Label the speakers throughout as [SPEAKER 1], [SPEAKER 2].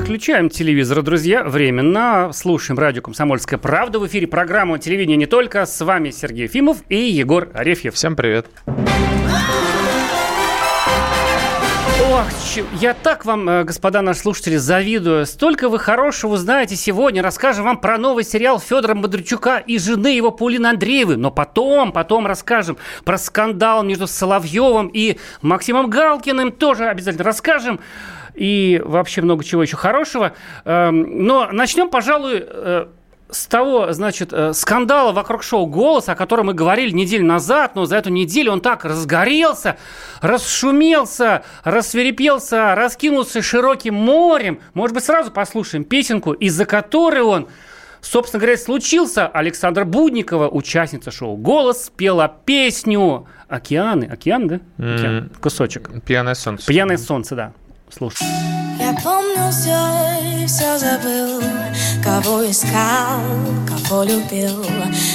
[SPEAKER 1] Выключаем телевизор, друзья, временно. Слушаем радио «Комсомольская правда». В эфире программа «Телевидение не только». С вами Сергей Ефимов и Егор Арефьев.
[SPEAKER 2] Всем привет.
[SPEAKER 1] Ох, я так вам, э, господа наши слушатели, завидую. Столько вы хорошего знаете сегодня. Расскажем вам про новый сериал Федора Бодрячука и жены его Паулины Андреевой. Но потом, потом расскажем про скандал между Соловьевым и Максимом Галкиным. Тоже обязательно расскажем. И вообще много чего еще хорошего. Эм, Но начнем, пожалуй, э, с того, значит, э, скандала вокруг шоу «Голос», о котором мы говорили неделю назад, но за эту неделю он так разгорелся, расшумелся, рассверепелся, раскинулся широким морем. Может быть, сразу послушаем песенку, из-за которой он Собственно говоря, случился Александра Будникова, участница шоу «Голос», спела песню «Океаны». Океан, да? Океан. Кусочек.
[SPEAKER 2] Пьяное солнце.
[SPEAKER 1] «Пьяное солнце», да. Слушай.
[SPEAKER 3] Я помню все и все забыл Кого искал, кого любил.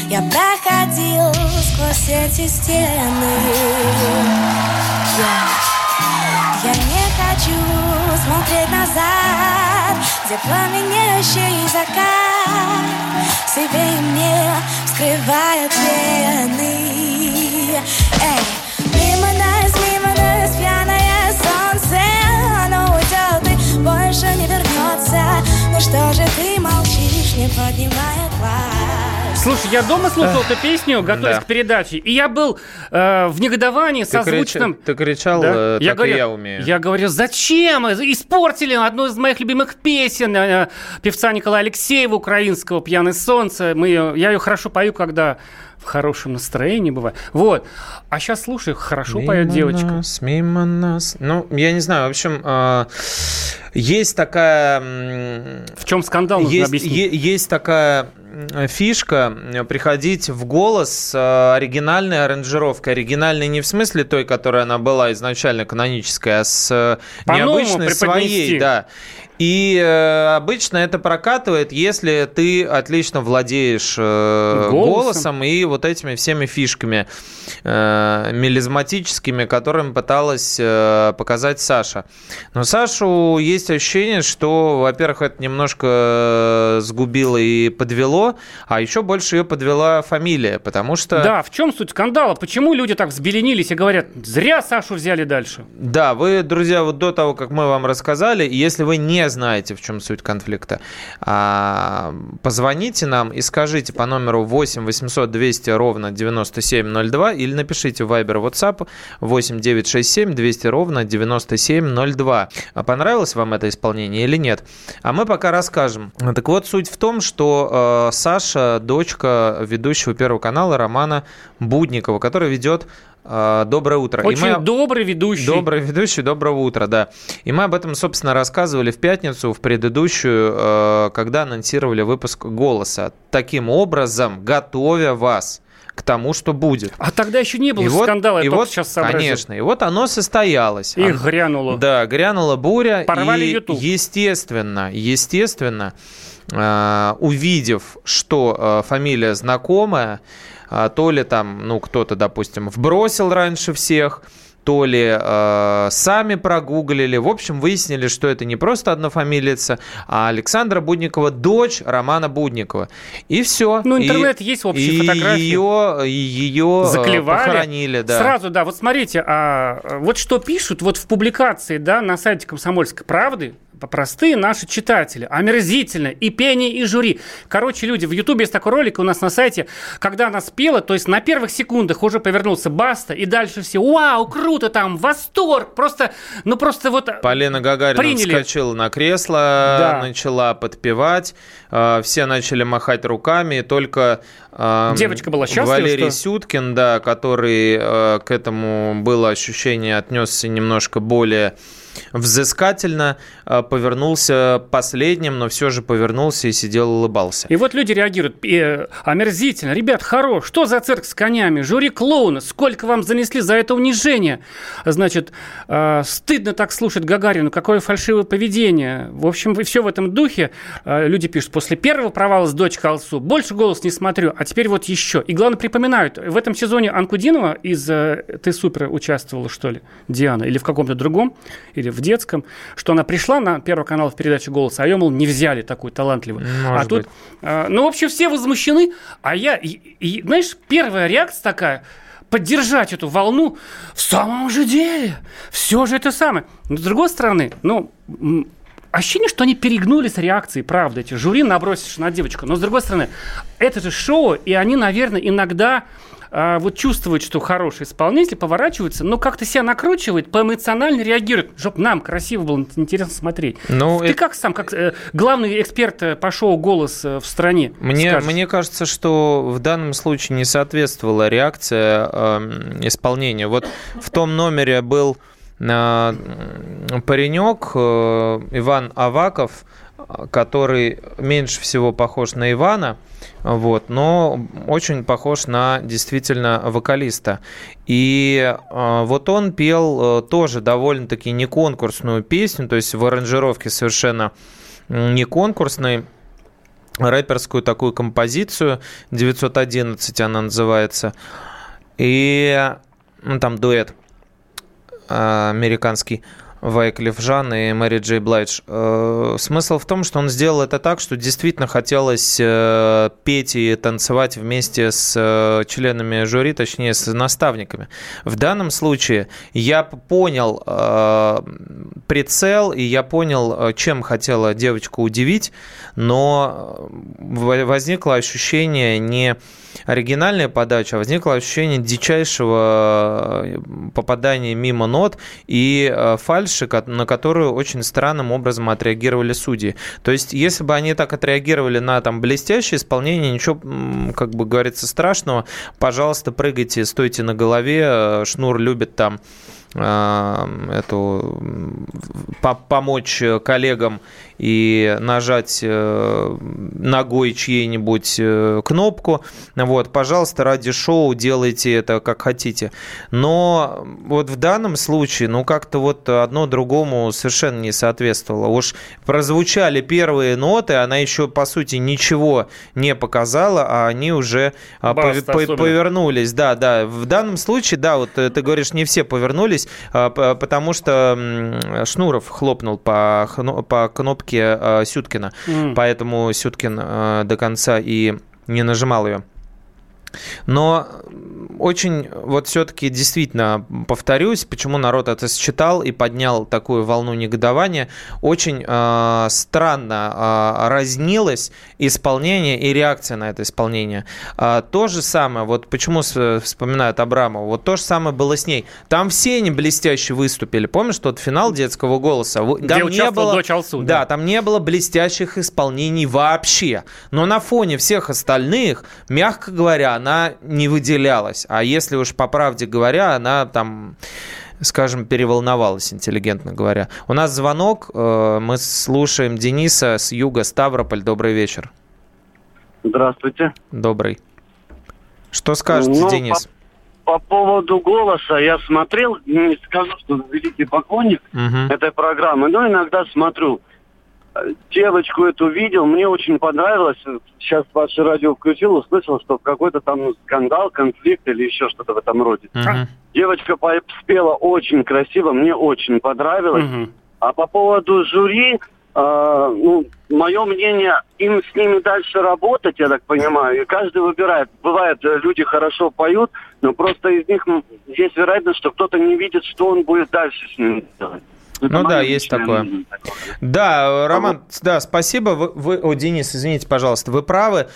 [SPEAKER 3] Я проходил сквозь эти стены. Я, я не хочу смотреть назад Где пламенеющий закат. Себе и мне скрывает вены. Эй, больше не вернется Ну что же ты молчишь, не поднимая глаз
[SPEAKER 1] Слушай, я дома слушал эту песню, готовясь
[SPEAKER 2] Да.
[SPEAKER 1] к передаче, и я был э, в негодовании,
[SPEAKER 2] Ты, крич-
[SPEAKER 1] созвучном...
[SPEAKER 2] ты кричал,
[SPEAKER 1] Да.
[SPEAKER 2] э, так
[SPEAKER 1] говорю,
[SPEAKER 2] и я умею.
[SPEAKER 1] Я говорю, зачем? Испортили одну из моих любимых песен э, певца Николая Алексеева украинского «Пьяное солнце». Мы ее, я ее хорошо пою, когда в хорошем настроении бываю. Вот. А сейчас слушай, хорошо поет
[SPEAKER 2] Мимо
[SPEAKER 1] девочка.
[SPEAKER 2] нас, мимо нас. Ну, я не знаю, в общем, э, есть такая...
[SPEAKER 1] В чем скандал, нужно
[SPEAKER 2] Есть,
[SPEAKER 1] объяснить.
[SPEAKER 2] е- есть такая фишка э, приходить в голос с э, оригинальной аранжировкой. Оригинальной не в смысле той, которая она была изначально каноническая, а с э,
[SPEAKER 1] По-новому
[SPEAKER 2] необычной своей. Да. И э, обычно это прокатывает, если ты отлично владеешь э,
[SPEAKER 1] Голосом.
[SPEAKER 2] голосом и вот этими всеми фишками э, мелизматическими, которыми пыталась э, показать Саша. Но Сашу есть ощущение, что, во-первых, это немножко э, сгубило и подвело, а еще больше ее подвела фамилия, потому что...
[SPEAKER 1] Да, в чем суть скандала? Почему люди так взбеленились и говорят, зря Сашу взяли дальше?
[SPEAKER 2] Да, вы, друзья, вот до того, как мы вам рассказали, если вы не знаете, в чем суть конфликта, а, позвоните нам и скажите по номеру 8 800 200 ровно 9702 или напишите в Viber WhatsApp 8 967 200 ровно 9702. А понравилось вам это исполнение или нет? А мы пока расскажем. Так вот, суть в том, что э, Саша, дочка ведущего Первого канала Романа Будникова, который ведет «Доброе утро». И
[SPEAKER 1] Очень
[SPEAKER 2] мы-
[SPEAKER 1] добрый ведущий.
[SPEAKER 2] Добрый ведущий, доброго утра, да. И мы об этом, собственно, рассказывали в пятницу, в предыдущую, э, когда анонсировали выпуск «Голоса». Таким образом, готовя вас к тому, что будет.
[SPEAKER 1] А тогда еще не было
[SPEAKER 2] И вот-
[SPEAKER 1] скандала, я
[SPEAKER 2] и вот,
[SPEAKER 1] сейчас сообразил.
[SPEAKER 2] Конечно, и вот оно состоялось.
[SPEAKER 1] И
[SPEAKER 2] Оно-
[SPEAKER 1] грянуло.
[SPEAKER 2] Да, грянула буря.
[SPEAKER 1] Порвали
[SPEAKER 2] и,
[SPEAKER 1] YouTube.
[SPEAKER 2] естественно, естественно, э, увидев, что э, фамилия знакомая, то ли там, ну, кто-то, допустим, вбросил раньше всех, то ли э, сами прогуглили. В общем, выяснили, что это не просто однофамилица, а Александра Будникова, дочь Романа Будникова. И все.
[SPEAKER 1] Ну, интернет есть, общие
[SPEAKER 2] и
[SPEAKER 1] фотографии.
[SPEAKER 2] Ее, ее э,
[SPEAKER 1] Заклевали.
[SPEAKER 2] похоронили, да.
[SPEAKER 1] Сразу, да. Вот смотрите, а, а, вот что пишут вот в публикации, да, на сайте «Комсомольской правды», простые наши читатели, омерзительно, и пение, и жюри. Короче, люди, в Ютубе есть такой ролик у нас на сайте, когда она спела, то есть на первых секундах уже повернулся Баста, и дальше все, вау, круто там, восторг, просто, ну просто вот...
[SPEAKER 2] Полина Гагарина
[SPEAKER 1] Приняли.
[SPEAKER 2] вскочила на кресло,
[SPEAKER 1] Да.
[SPEAKER 2] начала подпевать, э, все начали махать руками, и только э,
[SPEAKER 1] Девочка была счастлива,
[SPEAKER 2] Валерий
[SPEAKER 1] что-
[SPEAKER 2] Сюткин, да, который э, к этому было ощущение, отнесся немножко более взыскательно э, повернулся последним, но все же повернулся и сидел улыбался.
[SPEAKER 1] И вот люди реагируют э, омерзительно. Ребят, хорош, что за цирк с конями? Жюри клоуна, сколько вам занесли за это унижение? Значит, э, стыдно так слушать Гагарину, какое фальшивое поведение. В общем, все в этом духе. Э, люди пишут, после первого провала с дочь Алсу больше голос не смотрю, а теперь вот еще. И главное, припоминают, в этом сезоне Анкудинова из э, «Ты супер» участвовала, что ли, Диана, или в каком-то другом, или в детском, что она пришла на Первый канал в передаче «Голос», а ее, мол, не взяли такую талантливую.
[SPEAKER 2] Может
[SPEAKER 1] а тут,
[SPEAKER 2] быть.
[SPEAKER 1] э, ну, в общем, все возмущены, а я, и- и, знаешь, первая реакция такая, поддержать эту волну в самом же деле. Все же это самое. Но с другой стороны, ну, ощущение, что они перегнули с реакцией, правда, эти жюри набросишь на девочку. Но с другой стороны, это же шоу, и они, наверное, иногда а, вот чувствуют, что хороший исполнитель, поворачиваются, но как-то себя накручивает, поэмоционально реагирует, чтобы нам красиво было интересно смотреть.
[SPEAKER 2] Ну,
[SPEAKER 1] Ты
[SPEAKER 2] это-
[SPEAKER 1] как сам, как э, главный эксперт э, по шоу «Голос» э, в стране
[SPEAKER 2] Мне,
[SPEAKER 1] скажешь?
[SPEAKER 2] мне кажется, что в данном случае не соответствовала реакция эм, исполнения. Вот в том номере был э, м, паренек э, Иван Аваков, э, который меньше всего похож на Ивана, вот, но очень похож на действительно вокалиста. И э, вот он пел э, тоже довольно-таки не конкурсную песню, то есть в аранжировке совершенно не конкурсной, рэперскую такую композицию 911 она называется и ну, там дуэт э, американский Вайклиф Жан и Мэри Джей Блайдж. Э, Смысл в том, что он сделал это так, что действительно хотелось э, петь и танцевать вместе с э, членами жюри, точнее с наставниками. В данном случае я понял прицел и я понял, э, чем хотела девочка удивить, но э, возникло ощущение не оригинальная подача, а возникло ощущение дичайшего э, попадания мимо нот и фальши, на которую очень странным образом отреагировали судьи. То есть, если бы они так отреагировали на там блестящее исполнение, ничего, как бы говорится, страшного. Пожалуйста, прыгайте, стойте на голове. Шнур любит там эту м, по- помочь коллегам и нажать э, ногой чьей-нибудь э, кнопку. Вот, пожалуйста, ради шоу делайте это как хотите. Но вот в данном случае, ну, как-то вот одно другому совершенно не соответствовало. Уж прозвучали первые ноты, она еще, по сути, ничего не показала, а они уже а,
[SPEAKER 1] Баста особенно.
[SPEAKER 2] повернулись. Да, да. В данном случае, да, вот э, ты говоришь, не все повернулись, а, потому что Шнуров хлопнул по, по кнопке э, Сюткина.
[SPEAKER 1] М.
[SPEAKER 2] Поэтому Сюткин э, до конца и не нажимал ее. Но очень, вот все-таки действительно, повторюсь, почему народ это считал и поднял такую волну негодования, очень э, странно э, разнилось исполнение и реакция на это исполнение. А, то же самое, вот почему с- вспоминают Абрамова, вот то же самое было с ней. Там все они блестяще выступили. Помнишь тот финал детского голоса? Вы-
[SPEAKER 1] Где
[SPEAKER 2] Там не было,
[SPEAKER 1] дочь Алсу,
[SPEAKER 2] да,
[SPEAKER 1] да.
[SPEAKER 2] там не было блестящих исполнений вообще. Но на фоне всех остальных, мягко говоря, она не выделялась. А если уж по правде говоря, она там скажем, переволновалась, интеллигентно говоря. У нас звонок, э, мы слушаем Дениса с юга Ставрополь. Добрый вечер.
[SPEAKER 4] Здравствуйте.
[SPEAKER 2] Добрый. Что скажете,
[SPEAKER 4] Ну,
[SPEAKER 2] Денис?
[SPEAKER 4] По поводу голоса я смотрел, не скажу, что великий поклонник
[SPEAKER 2] Мгм.
[SPEAKER 4] этой программы, но иногда смотрю. Девочку эту видел, мне очень понравилось. Сейчас ваше радио включил, услышал, что какой-то там скандал, конфликт или еще что-то в этом роде.
[SPEAKER 2] Мгм.
[SPEAKER 4] Девочка спела очень красиво, мне очень понравилось.
[SPEAKER 1] Мгм.
[SPEAKER 4] А по поводу жюри, э, ну, мое мнение, им с ними дальше работать, я так понимаю, и каждый выбирает. Бывает, э, люди хорошо поют, но просто из них есть вероятность, что кто-то не видит, что он будет дальше с ними делать. Это
[SPEAKER 2] Ну да, есть такое. Да, Роман, да, спасибо. Вы, вы- о, Денис, извините, пожалуйста, вы правы.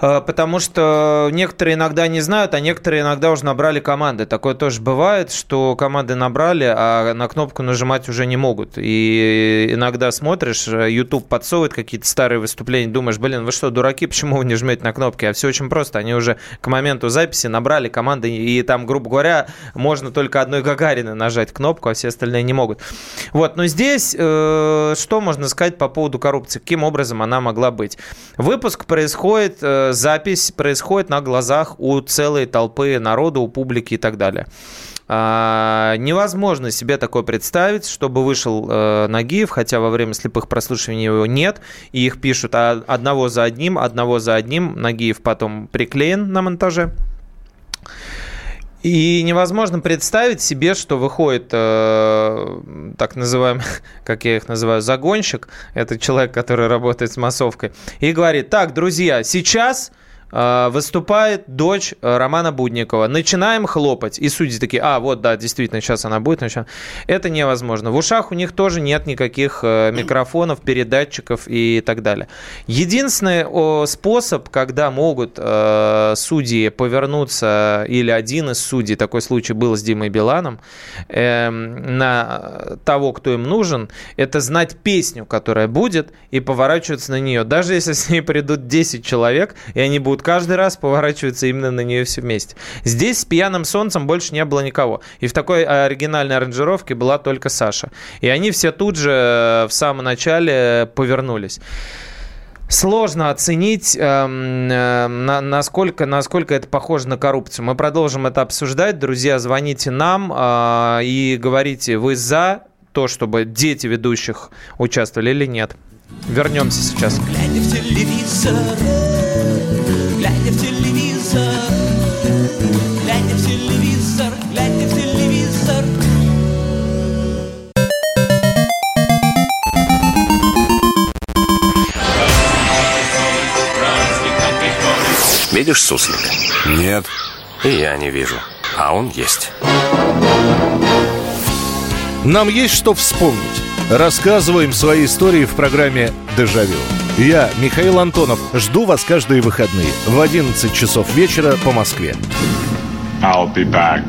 [SPEAKER 2] Э, Потому что некоторые иногда не знают, а некоторые иногда уже набрали команды. Такое тоже бывает, что команды набрали, а на кнопку нажимать уже не могут. И иногда смотришь, э, YouTube подсовывает какие-то старые выступления, думаешь, блин, вы что, дураки, почему вы не жмете на кнопки? А все очень просто. Они уже к моменту записи набрали команды, и там, грубо говоря, можно только одной Гагариной нажать кнопку, а все остальные не могут. Вот, но здесь э, что можно сказать по поводу коррупции? Каким образом она могла быть? Выпуск происходит, э, запись происходит на глазах у целой толпы народа, у публики и так далее. А, невозможно себе такое представить, чтобы вышел э, Нагиев, хотя во время слепых прослушиваний его нет, и их пишут а- одного за одним, одного за одним. Нагиев потом приклеен на монтаже. И невозможно представить себе, что выходит э, так называемый, как я их называю, загонщик, это человек, который работает с массовкой, и говорит, так, друзья, сейчас выступает дочь э, Романа Будникова. Начинаем хлопать. И судьи такие, а, вот, да, действительно, сейчас она будет. начинать». Это невозможно. В ушах у них тоже нет никаких э, микрофонов, передатчиков и так далее. Единственный способ, когда могут э, судьи повернуться, или один из судей, такой случай был с Димой Биланом, э, на того, кто им нужен, это знать песню, которая будет, и поворачиваться на нее. Даже если с ней придут 10 человек, и они будут каждый раз поворачиваться именно на нее все вместе. Здесь с «Пьяным солнцем» больше не было никого. И в такой оригинальной аранжировке была только Саша. И они все тут же э, в самом начале повернулись. Сложно оценить, эм, э, на- насколько, насколько это похоже на коррупцию. Мы продолжим это обсуждать. Друзья, звоните нам э, и говорите, вы за то, чтобы дети ведущих участвовали или нет. Вернемся сейчас.
[SPEAKER 5] Глядя в телевизор, глядя в телевизор, глядя в телевизор, глядя в телевизор.
[SPEAKER 6] Видишь суслик?
[SPEAKER 7] Нет.
[SPEAKER 6] И я не вижу. А он есть.
[SPEAKER 7] Нам есть что вспомнить. Рассказываем свои истории в программе «Дежавю». Я, Михаил Антонов, жду вас каждые выходные в 11 часов вечера по Москве.
[SPEAKER 8] I'll be back.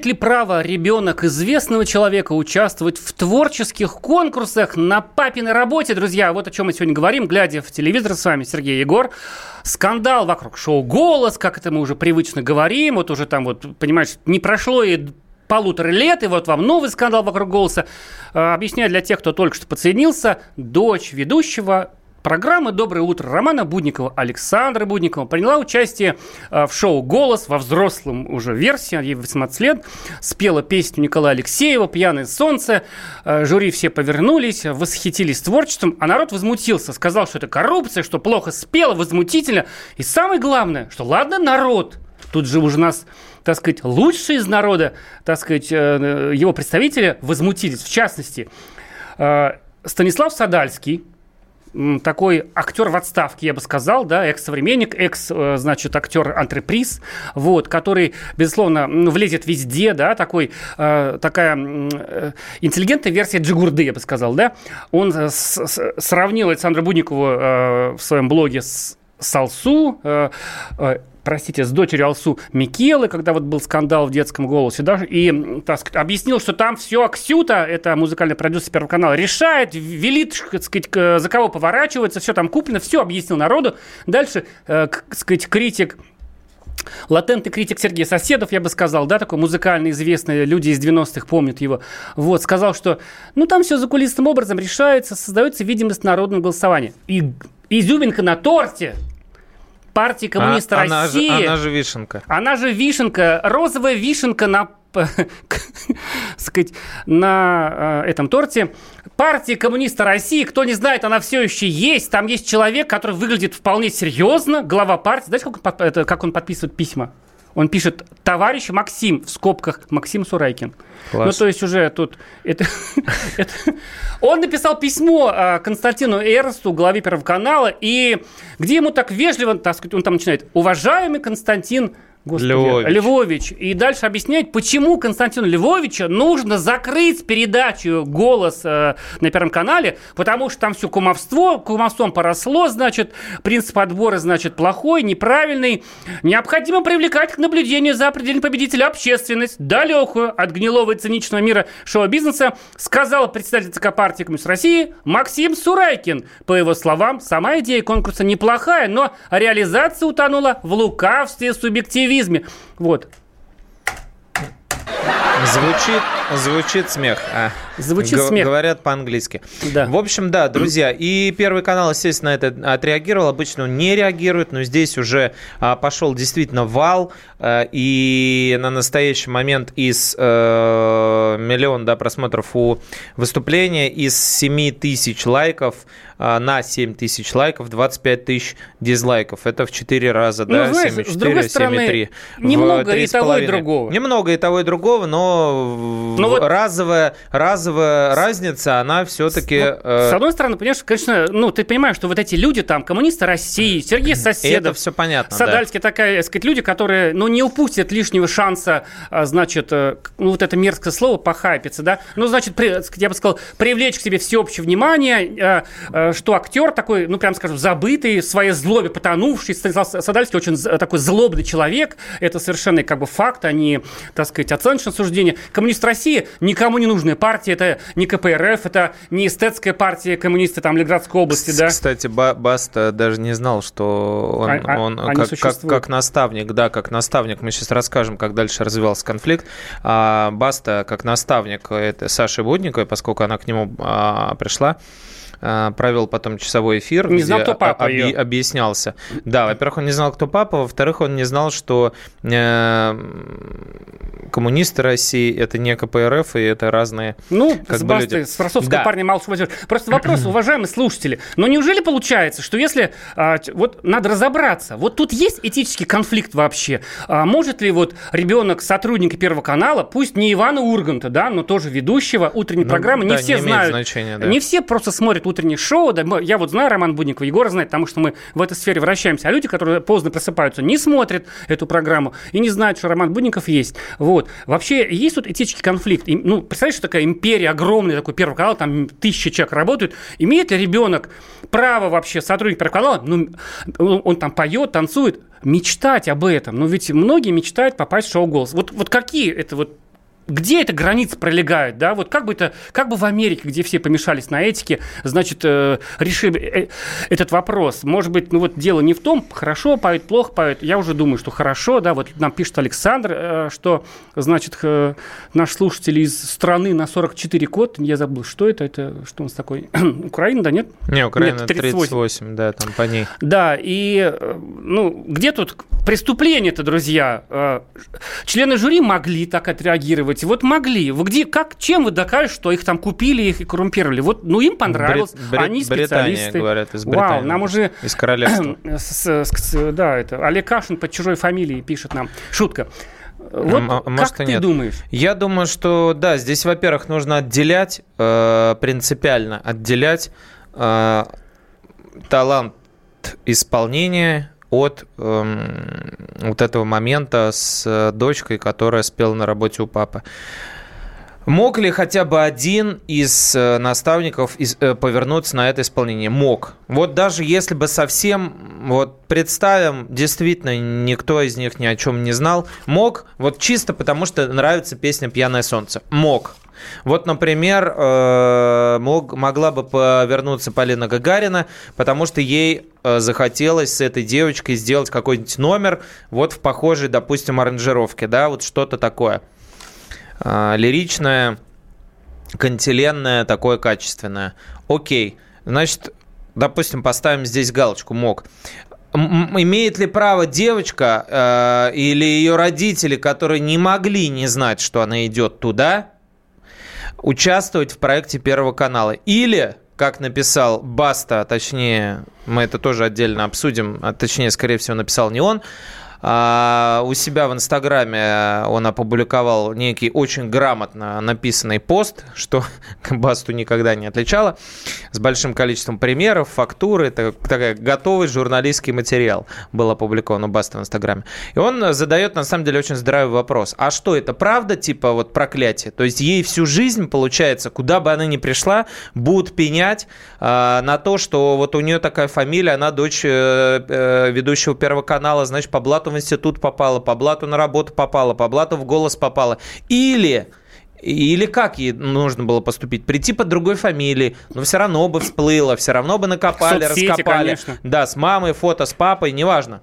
[SPEAKER 1] Имеет ли право ребенок известного человека участвовать в творческих конкурсах на папиной работе, друзья? Вот о чем мы сегодня говорим, глядя в телевизор с вами, Сергей Егор. Скандал вокруг шоу «Голос», как это мы уже привычно говорим, вот уже там вот, понимаешь, не прошло и полутора лет, и вот вам новый скандал вокруг «Голоса». Э, Объясняю для тех, кто только что подсоединился, дочь ведущего программы «Доброе утро» Романа Будникова, Александра Будникова приняла участие э, в шоу «Голос» во взрослом уже версии, ей 18 лет, спела песню Николая Алексеева «Пьяное солнце», Э, жюри все повернулись, восхитились творчеством, а народ возмутился, сказал, что это коррупция, что плохо спела, возмутительно, и самое главное, что ладно народ, тут же уже нас так сказать, лучшие из народа, так сказать, э, его представители возмутились. В частности, Станислав Садальский, такой актер в отставке, я бы сказал, да, экс-современник, экс, э, значит, актер антреприз, вот, который, безусловно, влезет везде, да, такой, э, такая э, интеллигентная версия Джигурды, я бы сказал, да. Он сравнил Александра Будникову э, в своем блоге с Салсу, э, э, простите, с дочерью Алсу Микелы, когда вот был скандал в детском голосе, да, и так сказать, объяснил, что там все Аксюта, это музыкальный продюсер Первого канала, решает, велит, так сказать, за кого поворачивается, все там куплено, все объяснил народу. Дальше, э, так сказать, критик Латентный критик Сергей Соседов, я бы сказал, да, такой музыкально известный, люди из 90-х помнят его, вот, сказал, что, ну, там все закулисным образом решается, создается видимость народного голосования. И изюминка на торте партии коммунистов
[SPEAKER 2] А- она, же,
[SPEAKER 1] России.
[SPEAKER 2] она же вишенка.
[SPEAKER 1] Она же вишенка, розовая вишенка на сказать, на э, этом торте. Партия коммуниста России, кто не знает, она все еще есть. Там есть человек, который выглядит вполне серьезно, глава партии. Знаете, как он, это- как он подписывает письма? Он пишет «Товарищ Максим» в скобках Максим Сурайкин.
[SPEAKER 2] Класс.
[SPEAKER 1] Ну, то есть уже тут... Это, это- Он написал письмо а, Константину Эрсту, главе Первого канала, и где ему так вежливо, так сказать, он там начинает «Уважаемый Константин Господи,
[SPEAKER 2] Львович.
[SPEAKER 1] Львович. И дальше объясняет, почему Константину Львовичу нужно закрыть передачу «Голос» э, на Первом канале, потому что там все кумовство, кумовством поросло, значит, принцип отбора, значит, плохой, неправильный. Необходимо привлекать к наблюдению за определением победителя общественность, далекую от гнилого и циничного мира шоу-бизнеса, сказал председатель ЦК партии Коммунист России Максим Сурайкин. По его словам, сама идея конкурса неплохая, но реализация утонула в лукавстве и субъективизме. Вот.
[SPEAKER 2] Звучит, звучит смех. а.
[SPEAKER 1] Звучит
[SPEAKER 2] Г-
[SPEAKER 1] смех.
[SPEAKER 2] Говорят по-английски.
[SPEAKER 1] Да.
[SPEAKER 2] В общем, да, друзья. И Первый канал, естественно, это отреагировал. Обычно он не реагирует, но здесь уже а, пошел действительно вал. а, и на настоящий момент из э, миллион да, просмотров у выступления, из 7 тысяч лайков а, на 7 тысяч лайков 25 тысяч дизлайков. Это в 4 раза,
[SPEAKER 1] Ну,
[SPEAKER 2] да,
[SPEAKER 1] знаешь,
[SPEAKER 2] 7,4,
[SPEAKER 1] с другой стороны,
[SPEAKER 2] 7,3. В
[SPEAKER 1] немного и
[SPEAKER 2] 3,5.
[SPEAKER 1] того, и другого.
[SPEAKER 2] Немного и того, и другого, но,
[SPEAKER 1] Ну вот-
[SPEAKER 2] разовая, разовая разница, она все-таки...
[SPEAKER 1] Вот, С одной стороны, понимаешь, конечно, ну, ты понимаешь, что вот эти люди там, коммунисты России, Сергей
[SPEAKER 2] это
[SPEAKER 1] Соседов,
[SPEAKER 2] все понятно, да.
[SPEAKER 1] Садальский, такая, так сказать, люди, которые, ну, не упустят лишнего шанса, а, значит, э, ну, вот это мерзкое слово, похайпиться, да, ну, значит, при- я бы сказал, привлечь к себе всеобщее внимание, э, э, что актер такой, ну, прям скажем, забытый, в своей злобе потонувший, Станислав Садальский очень такой злобный человек, это совершенно как бы факт, а не, так сказать, оценочное суждение. Коммунист России никому не нужная партия, это не КПРФ, это не эстетская партия коммунисты там Ленинградской области, да.
[SPEAKER 2] Кстати, Ба- Баста даже не знал, что он,
[SPEAKER 1] А- а-
[SPEAKER 2] он как, как,
[SPEAKER 1] существуют.
[SPEAKER 2] как наставник, да, как наставник. Мы сейчас расскажем, как дальше развивался конфликт. А Баста, как наставник это Саши Будниковой, поскольку она к нему а, пришла, а, провел потом часовой эфир,
[SPEAKER 1] Не
[SPEAKER 2] где
[SPEAKER 1] знал, кто папа
[SPEAKER 2] о- объ-
[SPEAKER 1] её.
[SPEAKER 2] объяснялся. Да, во-первых, он не знал, кто папа, во-вторых, он не знал, что э, коммунисты России это не КПРФ и это разные
[SPEAKER 1] Ну,
[SPEAKER 2] как
[SPEAKER 1] с
[SPEAKER 2] бы люди.
[SPEAKER 1] с французского
[SPEAKER 2] Да.
[SPEAKER 1] парня мало что возьмешь. Просто вопрос, уважаемые слушатели, но неужели получается, что если, а, вот надо разобраться, вот тут есть этический конфликт вообще, А может ли вот ребенок сотрудника Первого канала, пусть не Ивана Урганта, да, но тоже ведущего утренней
[SPEAKER 2] Ну,
[SPEAKER 1] программы, не
[SPEAKER 2] да,
[SPEAKER 1] все
[SPEAKER 2] не
[SPEAKER 1] знают,
[SPEAKER 2] значения, да.
[SPEAKER 1] не все просто смотрят утреннее шоу, да, я вот знаю Роман Будников, Егор знает, потому что мы в этой сфере вращаемся, а люди, которые поздно просыпаются, не смотрят эту программу и не знают, что Роман Будников есть. Вот. Вообще есть тут этический конфликт. И, ну, представляешь, что такая империя огромная, такой Первый канал, там тысячи человек работают. Имеет ли ребенок право вообще, сотрудник Первого канала, ну, он, он там поет, танцует, мечтать об этом? Ну, ведь многие мечтают попасть в шоу «Голос». Вот, вот какие это вот где эта граница пролегает, да, вот как бы это, как бы в Америке, где все помешались на этике, значит, э, решили э, этот вопрос. Может быть, ну вот дело не в том, хорошо поет, плохо поет. Я уже думаю, что хорошо, да, вот нам пишет Александр, э, что, значит, э, наш слушатель из страны на 44 код, я забыл, что это, это что у нас такой, Украина, да, нет?
[SPEAKER 2] Не, Украина
[SPEAKER 1] Нет,
[SPEAKER 2] 38.
[SPEAKER 1] 38.
[SPEAKER 2] да, там по ней.
[SPEAKER 1] Да, и, э, ну, где тут преступление-то, друзья? Э, Члены жюри могли так отреагировать, вот могли. Вы где, как, чем вы докажете, что их там купили, их и коррумпировали? Вот, ну, им понравилось,
[SPEAKER 2] Брит- Брит-
[SPEAKER 1] они
[SPEAKER 2] Британия,
[SPEAKER 1] специалисты.
[SPEAKER 2] говорят, из
[SPEAKER 1] Вау,
[SPEAKER 2] Британии.
[SPEAKER 1] нам уже...
[SPEAKER 2] Из королевства.
[SPEAKER 1] с- с- с- да, это, Олег Кашин под чужой фамилией пишет нам. Шутка. Вот
[SPEAKER 2] а
[SPEAKER 1] как
[SPEAKER 2] может,
[SPEAKER 1] ты
[SPEAKER 2] нет.
[SPEAKER 1] думаешь?
[SPEAKER 2] Я думаю, что да, здесь, во-первых, нужно отделять, э, принципиально отделять э, талант исполнения от эм, вот этого момента с э, дочкой, которая спела на работе у папы. Мог ли хотя бы один из э, наставников э, повернуться на это исполнение? Мог. Вот даже если бы совсем, вот представим, действительно никто из них ни о чем не знал, мог, вот чисто потому что нравится песня «Пьяное солнце». Мог. Вот, например, э, мог, могла бы повернуться Полина Гагарина, потому что ей захотелось с этой девочкой сделать какой-нибудь номер вот в похожей, допустим, аранжировке, да, вот что-то такое лиричное, кантиленное, такое качественное. Окей, значит, допустим, поставим здесь галочку «мог». Имеет ли право девочка э, или ее родители, которые не могли не знать, что она идет туда, участвовать в проекте Первого канала? Или, как написал Баста, точнее, мы это тоже отдельно обсудим, а точнее, скорее всего, написал не он, а, у себя в Инстаграме он опубликовал некий очень грамотно написанный пост, что Басту никогда не отличало, с большим количеством примеров, фактуры, это такой готовый журналистский материал был опубликован у Баста в Инстаграме. И он задает, на самом деле, очень здравый вопрос. А что, это правда, типа, вот проклятие? То есть ей всю жизнь, получается, куда бы она ни пришла, будут пенять э, на то, что вот у нее такая фамилия, она дочь э, э, ведущего Первого канала, значит, по блату в институт попала, по блату на работу попала, по блату в голос попала. Или или как ей нужно было поступить? Прийти под другой фамилией, но все равно бы всплыло, все равно бы накопали,
[SPEAKER 1] Соцсети,
[SPEAKER 2] раскопали.
[SPEAKER 1] конечно.
[SPEAKER 2] Да, с мамой, фото с папой, неважно.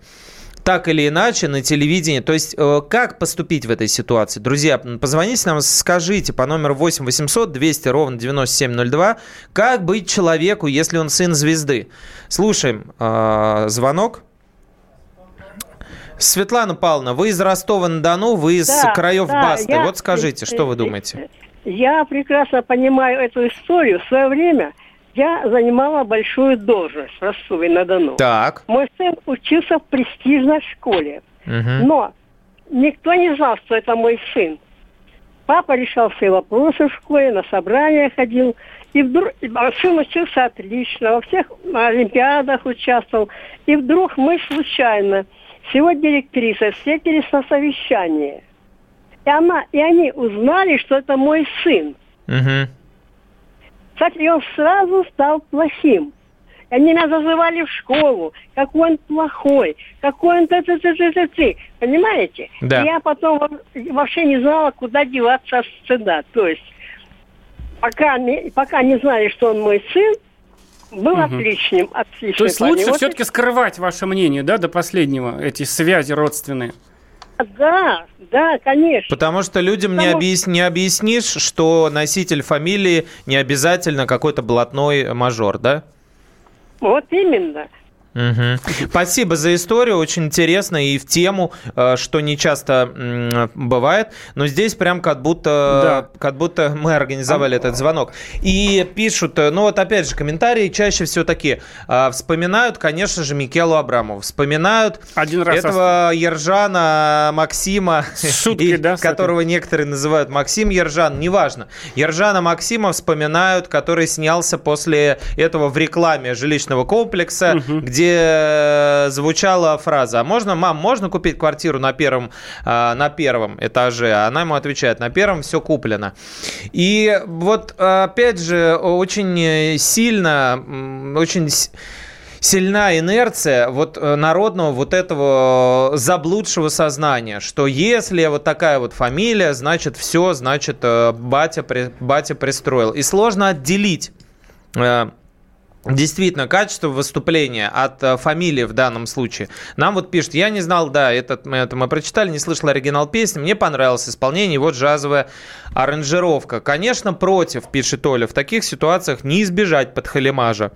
[SPEAKER 2] Так или иначе, на телевидении. То есть, э, как поступить в этой ситуации? Друзья, позвоните нам, скажите по номеру 8 800 200 ровно 9702, как быть человеку, если он сын звезды? Слушаем э, звонок. Светлана Павловна, вы из Ростова-на-Дону, вы из
[SPEAKER 9] Да,
[SPEAKER 2] краев
[SPEAKER 9] да,
[SPEAKER 2] Басты.
[SPEAKER 9] я-
[SPEAKER 2] Вот скажите, что вы думаете?
[SPEAKER 9] Я прекрасно понимаю эту историю. В свое время я занимала большую должность в Ростове-на-Дону.
[SPEAKER 2] Так.
[SPEAKER 9] Мой сын учился в престижной школе.
[SPEAKER 2] Мгм.
[SPEAKER 9] Но никто не знал, что это мой сын. Папа решал все вопросы в школе, на собрания ходил. И вдруг а сын учился отлично, во всех олимпиадах участвовал. И вдруг мы случайно с его директрисой встретились на совещании. И, она, и они узнали, что это мой сын.
[SPEAKER 2] Мгм.
[SPEAKER 9] Кстати, он сразу стал плохим. И Они меня зазывали в школу, какой он плохой, какой он ты ты ты ты ты ты Понимаете?
[SPEAKER 2] Да.
[SPEAKER 9] Я потом во- вообще не знала, куда деваться от стыда. То есть, пока, не- пока не знали, что он мой сын, был
[SPEAKER 1] Мгм.
[SPEAKER 9] отличным, отличным.
[SPEAKER 1] То есть лучше
[SPEAKER 9] Вот
[SPEAKER 1] все-таки скрывать ваше мнение, да, до последнего, эти связи родственные.
[SPEAKER 9] Да, да, конечно.
[SPEAKER 2] Потому что людям не,
[SPEAKER 9] Потому-
[SPEAKER 2] объяс- не объяснишь, что носитель фамилии не обязательно какой-то блатной мажор, да?
[SPEAKER 9] Вот именно.
[SPEAKER 2] Мгм. Спасибо за историю, очень интересно и в тему, э, что не часто бывает, но здесь прям как будто, как будто мы организовали этот звонок. И пишут, э, ну вот опять же комментарии чаще всего такие, э, вспоминают, конечно же, Микелу Абрамову, вспоминают
[SPEAKER 1] Один раз
[SPEAKER 2] этого Ержана Максима,
[SPEAKER 1] С шуткой,
[SPEAKER 2] и-
[SPEAKER 1] да,
[SPEAKER 2] которого некоторые называют Максим Ержан, неважно. Ержана Максима вспоминают, который снялся после этого в рекламе жилищного комплекса, где э, звучала фраза, а можно, мам, можно купить квартиру на первом, э, на первом этаже? А Она ему отвечает, на первом все куплено. И вот, опять же, очень сильно, очень... сильна инерция вот э, народного вот этого заблудшего сознания, что если вот такая вот фамилия, значит все, значит э, батя, батя пристроил. И сложно отделить Действительно, качество выступления от э, фамилии в данном случае. Нам вот пишут, я не знал, да, этот, это мы прочитали, не слышал оригинал песни, мне понравилось исполнение, вот джазовая аранжировка. Конечно, против, пишет Оля, в таких ситуациях не избежать подхалимажа.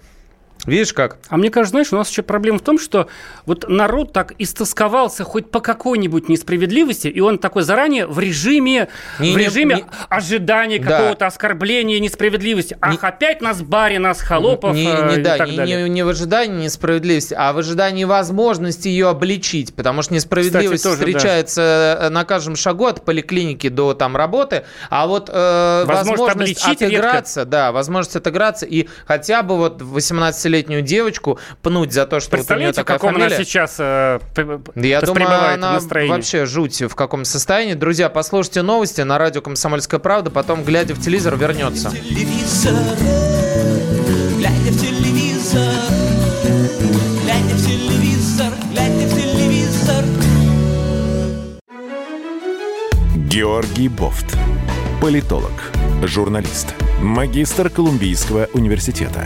[SPEAKER 2] Видишь как?
[SPEAKER 1] А мне кажется, знаешь, у нас еще проблема в том, что вот народ так истосковался хоть по какой-нибудь несправедливости, и он такой заранее в режиме,
[SPEAKER 2] Не-
[SPEAKER 1] в
[SPEAKER 2] не-
[SPEAKER 1] режиме
[SPEAKER 2] не-
[SPEAKER 1] ожидания
[SPEAKER 2] Да.
[SPEAKER 1] какого-то оскорбления, несправедливости. Ах, опять нас бари, нас холопов
[SPEAKER 2] не,
[SPEAKER 1] э,
[SPEAKER 2] не,
[SPEAKER 1] и
[SPEAKER 2] да,
[SPEAKER 1] так
[SPEAKER 2] не,
[SPEAKER 1] далее.
[SPEAKER 2] не- не в ожидании несправедливости, а в ожидании возможности ее обличить. Потому что несправедливость
[SPEAKER 1] Кстати, тоже, да.
[SPEAKER 2] встречается э, на каждом шагу от поликлиники до там работы, а вот э,
[SPEAKER 1] Возможность
[SPEAKER 2] возможность отыграться, да, возможность отыграться и хотя бы вот 18-летнюю девочку пнуть за то, что вот у нее такая
[SPEAKER 1] каком
[SPEAKER 2] фамилия.
[SPEAKER 1] она сейчас э,
[SPEAKER 2] Я думаю, она
[SPEAKER 1] настроении?
[SPEAKER 2] вообще жуть в каком состоянии. Друзья, послушайте новости на радио «Комсомольская правда», потом, глядя в телевизор, вернется.
[SPEAKER 5] телевизор, глядя в телевизор, глядя в телевизор, глядя в телевизор.
[SPEAKER 10] Георгий Бофт. Политолог, журналист, магистр Колумбийского университета,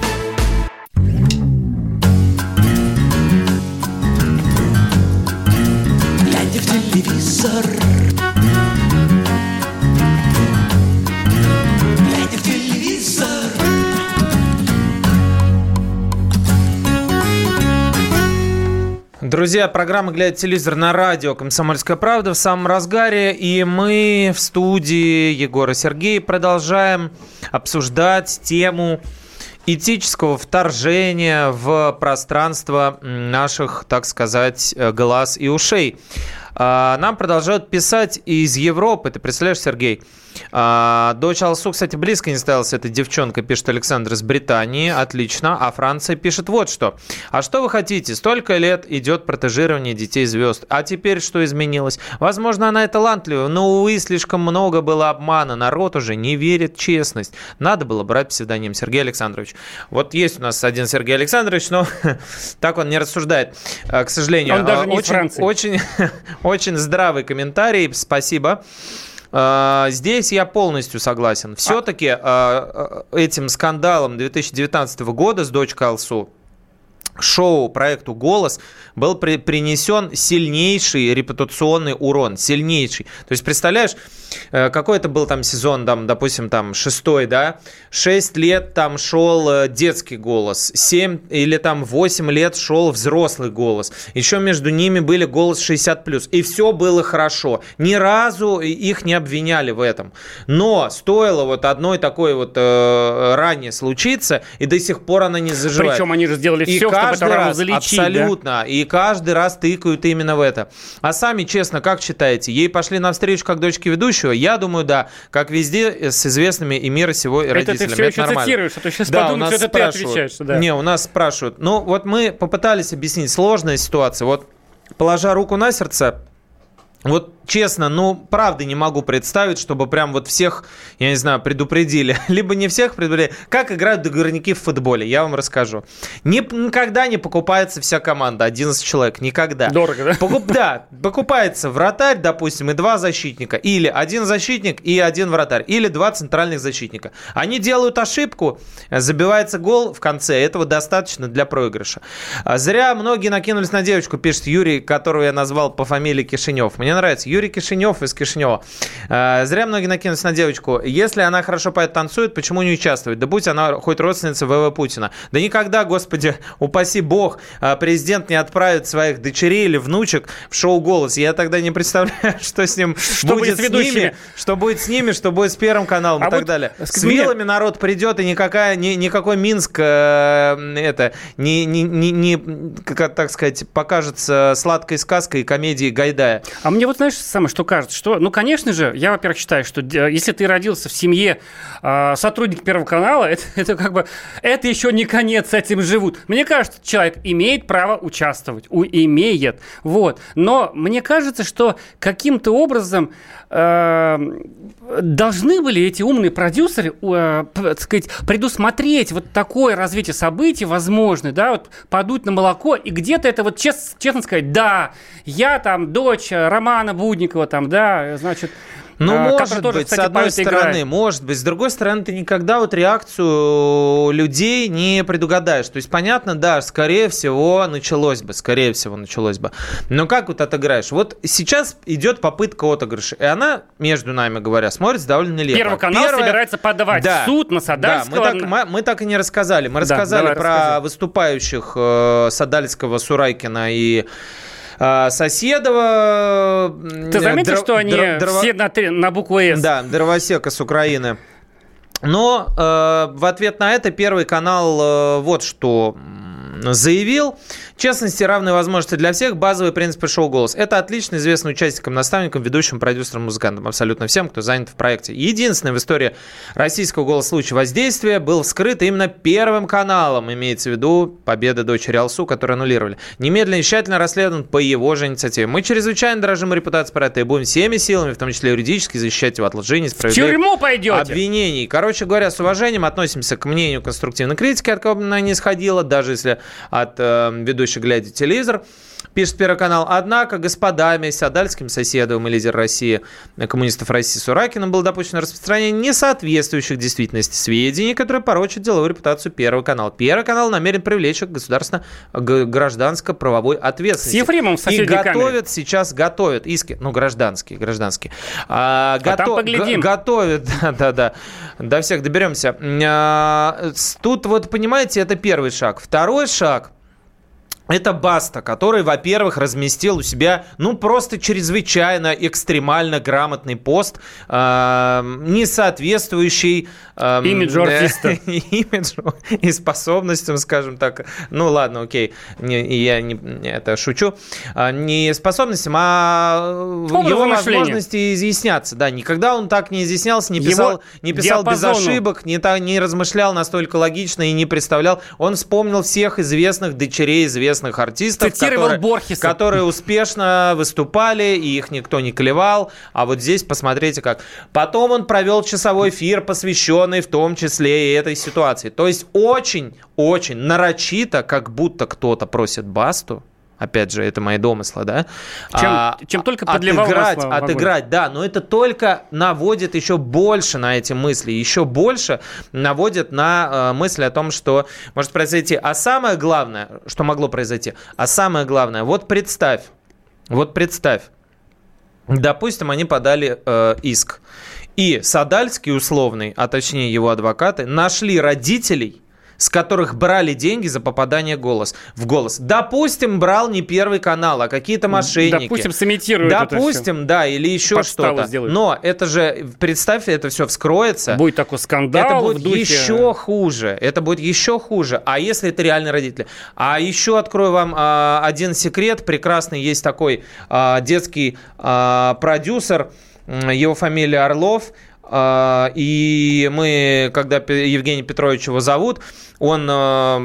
[SPEAKER 2] Друзья, программа «Глядя телевизор» на радио «Комсомольская правда» в самом разгаре. И мы в студии Егора Сергей продолжаем обсуждать тему этического вторжения в пространство наших, так сказать, э, глаз и ушей. А, Нам продолжают писать из Европы. Ты представляешь, Сергей? А, Дочь Алсу, кстати, близко не ставилась эта девчонка, пишет Александр из Британии. Отлично. А Франция пишет вот что. А что вы хотите? Столько лет идет протежирование детей звезд. А теперь что изменилось? Возможно, она и талантливая, но, увы, слишком много было обмана. Народ уже не верит в честность. Надо было брать псевдоним Сергей Александрович. Вот есть у нас один Сергей Александрович, но так он не рассуждает, а, к сожалению.
[SPEAKER 1] Он даже не из
[SPEAKER 2] очень, очень, очень здравый комментарий. Спасибо. А, Здесь я полностью согласен. Все-таки этим скандалом 2019 года с дочкой Алсу шоу проекту «Голос» был при- принесен сильнейший репутационный урон, сильнейший. То есть, представляешь, какой это был там сезон, там, допустим, там шестой, да, шесть лет там шел э, детский голос, семь или там восемь лет шел взрослый голос, еще между ними были голос 60+, и все было хорошо. Ни разу их не обвиняли в этом. Но стоило вот одной такой вот э, ранее случиться, и до сих пор она не заживает.
[SPEAKER 1] Причем они же сделали
[SPEAKER 2] И
[SPEAKER 1] все, чтобы
[SPEAKER 2] каждый
[SPEAKER 1] рану
[SPEAKER 2] раз,
[SPEAKER 1] залечить. да?
[SPEAKER 2] Абсолютно. И каждый раз тыкают именно в это. А сами, честно, как считаете, ей пошли навстречу как дочке ведущего? Я думаю, да. Как везде э, с известными и мира сего
[SPEAKER 1] Это ты
[SPEAKER 2] родителями.
[SPEAKER 1] все еще
[SPEAKER 2] нормально.
[SPEAKER 1] цитируешь, а то сейчас
[SPEAKER 2] Да,
[SPEAKER 1] подумают, что это ты отвечаешь. Да.
[SPEAKER 2] Не, у нас спрашивают. Ну, вот мы попытались объяснить сложная ситуация. Вот, положа руку на сердце, вот честно, ну, правда не могу представить, чтобы прям вот всех, я не знаю, предупредили. Либо не всех предупредили. Как играют договорники в футболе, я вам расскажу. Не, никогда не покупается вся команда, 11 человек, никогда.
[SPEAKER 1] Дорого, да?
[SPEAKER 2] Покуп- да, покупается вратарь, допустим, и два защитника. Или один защитник и один вратарь. Или два центральных защитника. Они делают ошибку, забивается гол в конце. Этого достаточно для проигрыша. Зря многие накинулись на девочку, пишет Юрий, которого я назвал по фамилии Кишинев. Мне нравится. Юрий Кишинев из Кишинева. А, Зря многие накинулись на девочку. Если она хорошо поет, танцует, почему не участвует? Да будь она хоть родственница ВВ Путина. Да никогда, господи, упаси бог, а, президент не отправит своих дочерей или внучек в шоу «Голос». Я тогда не представляю, что с ним
[SPEAKER 1] Что будет
[SPEAKER 2] будет
[SPEAKER 1] с
[SPEAKER 2] с ними, что будет с ними, что будет с Первым каналом
[SPEAKER 1] А
[SPEAKER 2] и так
[SPEAKER 1] вот
[SPEAKER 2] далее.
[SPEAKER 1] скажи
[SPEAKER 2] С вилами народ придет, и никакая, ни- никакой Минск, э, это, не, не, не, не, как так сказать, покажется сладкой сказкой и комедией Гайдая.
[SPEAKER 1] А мне вот знаешь самое, что кажется, что, ну, конечно же, я, во-первых, считаю, что если ты родился в семье э, сотрудника Первого канала, это, это как бы, это еще не конец, с этим живут. Мне кажется, человек имеет право участвовать, у, имеет, вот. Но мне кажется, что каким-то образом э, должны были эти умные продюсеры, э, так сказать, предусмотреть вот такое развитие событий, возможно, да, вот подуть на молоко и где-то это вот чес- честно сказать, да, я там дочь Романа Будникова, там, да, значит,
[SPEAKER 2] Ну,
[SPEAKER 1] э,
[SPEAKER 2] может
[SPEAKER 1] тоже,
[SPEAKER 2] быть,
[SPEAKER 1] кстати,
[SPEAKER 2] с одной стороны,
[SPEAKER 1] играет.
[SPEAKER 2] может быть. С другой стороны, ты никогда вот реакцию людей не предугадаешь. То есть, понятно, да, скорее всего, началось бы, скорее всего, началось бы. Но как вот отыграешь? Вот сейчас идет попытка отыгрыша, и она, между нами говоря, смотрится довольно нелепо.
[SPEAKER 1] Первый канал
[SPEAKER 2] Первое-
[SPEAKER 1] собирается подавать
[SPEAKER 2] Да.
[SPEAKER 1] суд на
[SPEAKER 2] Да,
[SPEAKER 1] Садальского.
[SPEAKER 2] мы так, мы, мы так и не рассказали. Мы
[SPEAKER 1] Да,
[SPEAKER 2] рассказали про
[SPEAKER 1] расскажи.
[SPEAKER 2] выступающих э, Садальского, Сурайкина и Соседова.
[SPEAKER 1] Ты заметил, что они
[SPEAKER 2] все
[SPEAKER 1] все на, три- на букву «С»?
[SPEAKER 2] да, дровосека с Украины. Но э, в ответ на это Первый канал э, вот что заявил. Честности, равные возможности для всех. Базовые принципы шоу «Голос». Это отлично известно участникам, наставникам, ведущим, продюсерам, музыкантам. Абсолютно всем, кто занят в проекте. Единственный в истории российского «Голос» случай воздействия был вскрыт именно Первым каналом. Имеется в виду победа дочери Алсу, которую аннулировали. Немедленно и тщательно расследован по его же инициативе. Мы чрезвычайно дорожим репутацией проекта и будем всеми силами, в том числе юридически, защищать его от лжи, несправедливых
[SPEAKER 1] тюрьму пойдете!
[SPEAKER 2] обвинений. Короче говоря, с уважением относимся к мнению конструктивной критики, от кого бы она ни исходила, даже если от э, ведущих глядя телевизор. Пишет Первый канал. Однако господами Садальским, Соседовым и лидер России, э, коммунистов России Суракиным было допущено распространение несоответствующих действительности сведений, которые порочат деловую репутацию Первого канала. Первый канал намерен привлечь их к государственно г- гражданско-правовой ответственности.
[SPEAKER 1] С Ефремовым в
[SPEAKER 2] И
[SPEAKER 1] соседней камере.
[SPEAKER 2] готовят сейчас, готовят иски, ну, гражданские, гражданские. А,
[SPEAKER 1] А там поглядим.
[SPEAKER 2] готовят, да, да, да. До всех доберемся. А, Тут вот, понимаете, это первый шаг. Второй шаг. Это Баста, который, во-первых, разместил у себя, ну, просто чрезвычайно экстремально грамотный пост, э, не соответствующий... Э,
[SPEAKER 1] Имиджу артиста.
[SPEAKER 2] Имиджу и способностям, скажем так. Ну, ладно, окей, не, я не, это шучу. А, Не способностям, а
[SPEAKER 1] Образу
[SPEAKER 2] его
[SPEAKER 1] мышления.
[SPEAKER 2] возможности изъясняться. Да, никогда он так не изъяснялся, не писал,
[SPEAKER 1] Его
[SPEAKER 2] не писал без ошибок, не, не размышлял настолько логично и не представлял. Он вспомнил всех известных дочерей известных артистов,
[SPEAKER 1] Цитировал
[SPEAKER 2] которые,
[SPEAKER 1] Борхеса.
[SPEAKER 2] которые успешно выступали, и их никто не клевал. А вот здесь посмотрите как. Потом он провел часовой эфир, посвященный в том числе и этой ситуации. То есть очень-очень нарочито, как будто кто-то просит Басту, Опять же, это мои домыслы, да?
[SPEAKER 1] Чем- чем только подливал
[SPEAKER 2] отыграть,
[SPEAKER 1] масло
[SPEAKER 2] отыграть, да, но это только наводит еще больше на эти мысли, еще больше наводит на э, мысли о том, что может произойти. А самое главное, что могло произойти, а самое главное, вот представь, вот представь, допустим, они подали э, иск, и Садальский условный, а точнее его адвокаты, нашли родителей, с которых брали деньги за попадание голос, в голос. Допустим, брал не первый канал, а какие-то мошенники.
[SPEAKER 1] Допустим, сымитируют это
[SPEAKER 2] Допустим, да, или еще что-то.
[SPEAKER 1] сделают.
[SPEAKER 2] Но это же, представь, это все вскроется.
[SPEAKER 1] Будет такой скандал
[SPEAKER 2] Это будет
[SPEAKER 1] духе-
[SPEAKER 2] еще хуже. Это будет еще хуже. А если это реальные родители? А еще открою вам а, один секрет. Прекрасный есть такой а, детский а, продюсер. Его фамилия Орлов. А, И мы, когда Евгений Петрович его зовут, он, а,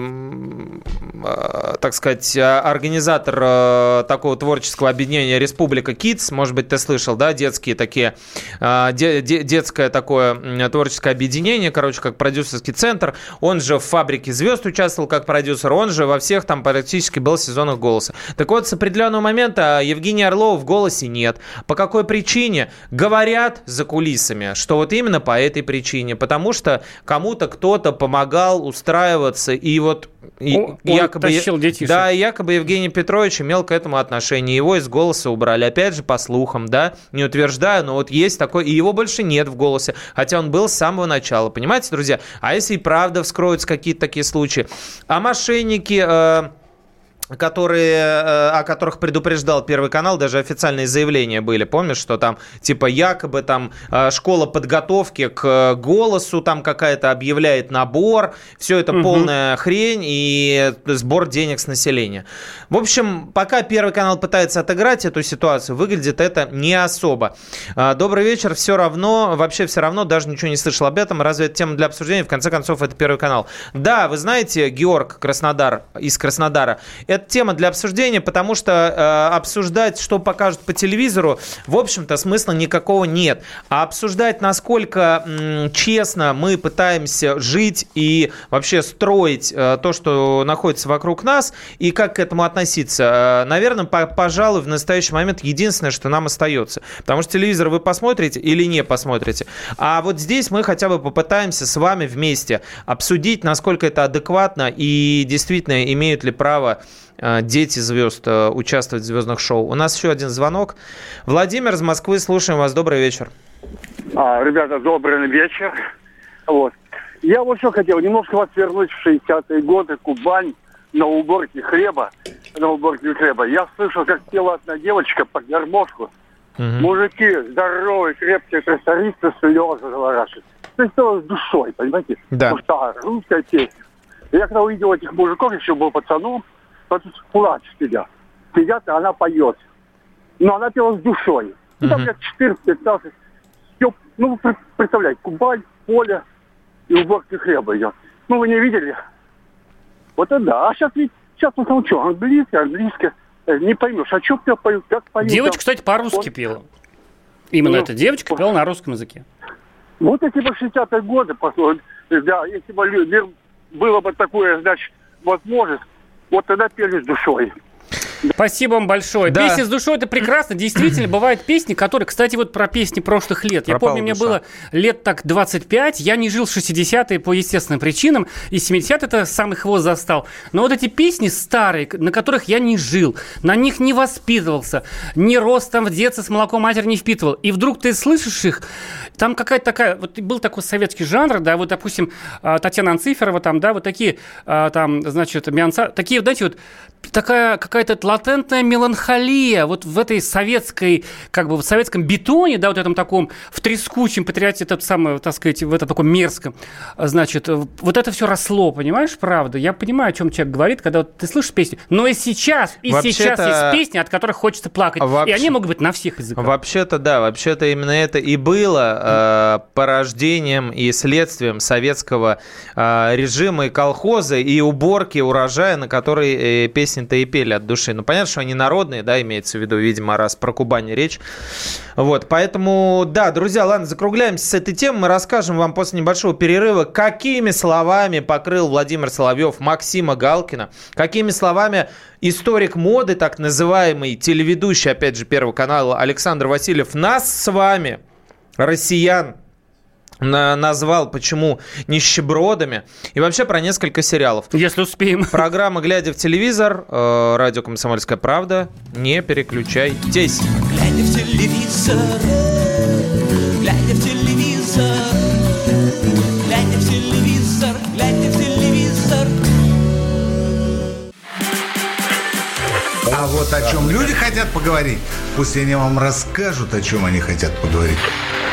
[SPEAKER 2] а, так сказать, организатор такого творческого объединения Республика Kids, может быть, ты слышал, да, детские такие, де- де- детское такое творческое объединение, короче, как продюсерский центр. Он же в «Фабрике звезд» участвовал как продюсер, он же во всех там практически был сезонах «Голоса». Так вот, с определенного момента Евгения Орлова в «Голосе» нет. По какой причине? Говорят за кулисами, что вот именно по этой причине, потому что кому-то кто-то помогал устраиваться, и вот и-
[SPEAKER 1] он
[SPEAKER 2] якобы...
[SPEAKER 1] тащил детишек.
[SPEAKER 2] Да, якобы Евгений Петрович имел к этому отношение. Его из голоса убрали. Опять же, по слухам, да, не утверждаю, но вот есть такой, и его больше нет в голосе, хотя он был с самого начала. Понимаете, друзья? А если и правда вскроются какие-то такие случаи? А мошенники... э, которые, э, о которых предупреждал Первый канал, даже официальные заявления были, помнишь, что там типа якобы там э, школа подготовки к э, голосу там какая-то объявляет набор, все это
[SPEAKER 1] Мгм.
[SPEAKER 2] полная хрень и сбор денег с населения. В общем, пока Первый канал пытается отыграть эту ситуацию, выглядит это не особо. Добрый вечер, все равно, вообще все равно, даже ничего не слышал об этом, разве это тема для обсуждения, в конце концов, это Первый канал. Да, вы знаете, Георг Краснодар из Краснодара, это тема для обсуждения, потому что э, обсуждать, что покажут по телевизору, в общем-то, смысла никакого нет. А обсуждать, насколько м, честно мы пытаемся жить и вообще строить э, то, что находится вокруг нас, и как к этому относиться, э, наверное, по- пожалуй, в настоящий момент единственное, что нам остается. Потому что телевизор вы посмотрите или не посмотрите. А вот здесь мы хотя бы попытаемся с вами вместе обсудить, насколько это адекватно и действительно имеют ли право дети звезд э, участвовать в звездных шоу. У нас еще один звонок. Владимир из Москвы, слушаем вас. Добрый вечер.
[SPEAKER 11] А, ребята, добрый вечер. Вот. Я вот что хотел, немножко вас вернуть в 60-е годы, Кубань, на уборке хлеба, на уборке хлеба. Я слышал, как пела одна девочка под гармошку. Мужики здоровые, крепкие трактористы, слезы заворачивают. То есть это с душой, понимаете?
[SPEAKER 2] Да.
[SPEAKER 11] Потому что русская песня. Я когда увидел этих мужиков, еще был пацаном, тут кулач сидят. И она поет. Но она пела с душой. Ну, там лет 14-15. Всё, ну, представляете, Кубань, поле и уборки хлеба идет. Ну, вы не видели? Вот это да. А сейчас ведь, сейчас в основном что, английское, английское. Э, Не поймешь, а что кто поют, как поют.
[SPEAKER 1] Девочка,
[SPEAKER 11] там.
[SPEAKER 1] кстати, по-русски пела. Именно
[SPEAKER 11] Ну,
[SPEAKER 1] эта девочка пела на русском языке.
[SPEAKER 11] Вот если бы 60-е годы, послушать, да, если бы было бы такое, значит, возможность, вот тогда пели с душой.
[SPEAKER 1] Спасибо вам большое.
[SPEAKER 2] Да.
[SPEAKER 1] Песни с душой это прекрасно. Действительно, бывают песни, которые, кстати, вот про песни прошлых лет. Я
[SPEAKER 2] Пропала
[SPEAKER 1] помню, мне
[SPEAKER 2] душа.
[SPEAKER 1] было лет так 25, я не жил в 60-е по естественным причинам, и 70-е это самый хвост застал. Но вот эти песни старые, на которых я не жил, на них не воспитывался, ни рос там в детстве с молоком матери не впитывал, и вдруг ты слышишь их, там какая-то такая, вот был такой советский жанр, да, вот, допустим, а, Татьяна Анциферова, там, да, вот такие, а, там, значит, Мианца, такие, знаете, вот такая какая-то латентная меланхолия вот в этой советской, как бы в советском бетоне, да, вот этом таком, в трескучем патриоте, этот самый, так сказать, в этом таком мерзком, значит, вот это все росло, понимаешь, правда? Я понимаю, о чем человек говорит, когда вот ты слышишь песню, но и сейчас, и
[SPEAKER 2] Вообще-то-
[SPEAKER 1] сейчас есть песни, от которых хочется плакать,
[SPEAKER 2] Вообще-
[SPEAKER 1] и они могут быть на всех языках.
[SPEAKER 2] Вообще-то, да, вообще-то именно это и было э, порождением и следствием советского э, режима и колхоза, и уборки урожая, на который э, песни-то и пели от души. Ну, понятно, что они народные, да, имеется в виду, видимо, раз про Кубань речь. Вот, поэтому, да, друзья, ладно, закругляемся с этой темой. Мы расскажем вам после небольшого перерыва, какими словами покрыл Владимир Соловьев Максима Галкина, какими словами историк моды, так называемый, телеведущий, опять же, Первого канала Александр Васильев, нас с вами, россиян, назвал, почему нищебродами, и вообще про несколько сериалов.
[SPEAKER 1] Если успеем.
[SPEAKER 2] Программа «Глядя в телевизор», э, радио «Комсомольская правда». Не переключайтесь.
[SPEAKER 5] Глядя в телевизор, глядя в телевизор, глядя в телевизор, глядя в телевизор.
[SPEAKER 12] А вот о чем люди хотят поговорить, пусть они вам расскажут, о чем они хотят поговорить.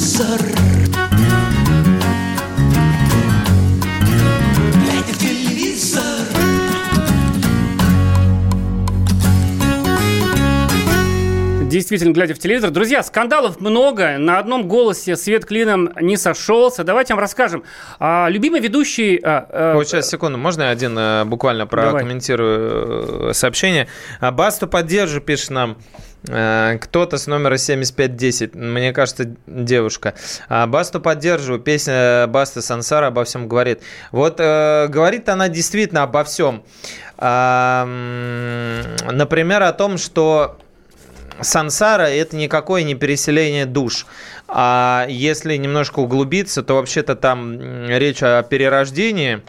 [SPEAKER 5] Телевизор. Глядя в телевизор.
[SPEAKER 1] Действительно, глядя в телевизор. Друзья, скандалов много. На одном голосе свет клином не сошелся. Давайте вам расскажем. А, любимый ведущий... а, а,
[SPEAKER 2] Вот сейчас, секунду, можно я один э, буквально прокомментирую э, сообщение? А, Басту поддержу, пишет нам кто-то с номера 7510, мне кажется, девушка. А, Басту поддерживаю, песня Басты Сансара обо всем говорит. Вот э, говорит она действительно обо всем. М, например, о том, что Сансара это никакое не переселение душ. А если немножко углубиться, то вообще-то там речь о перерождении.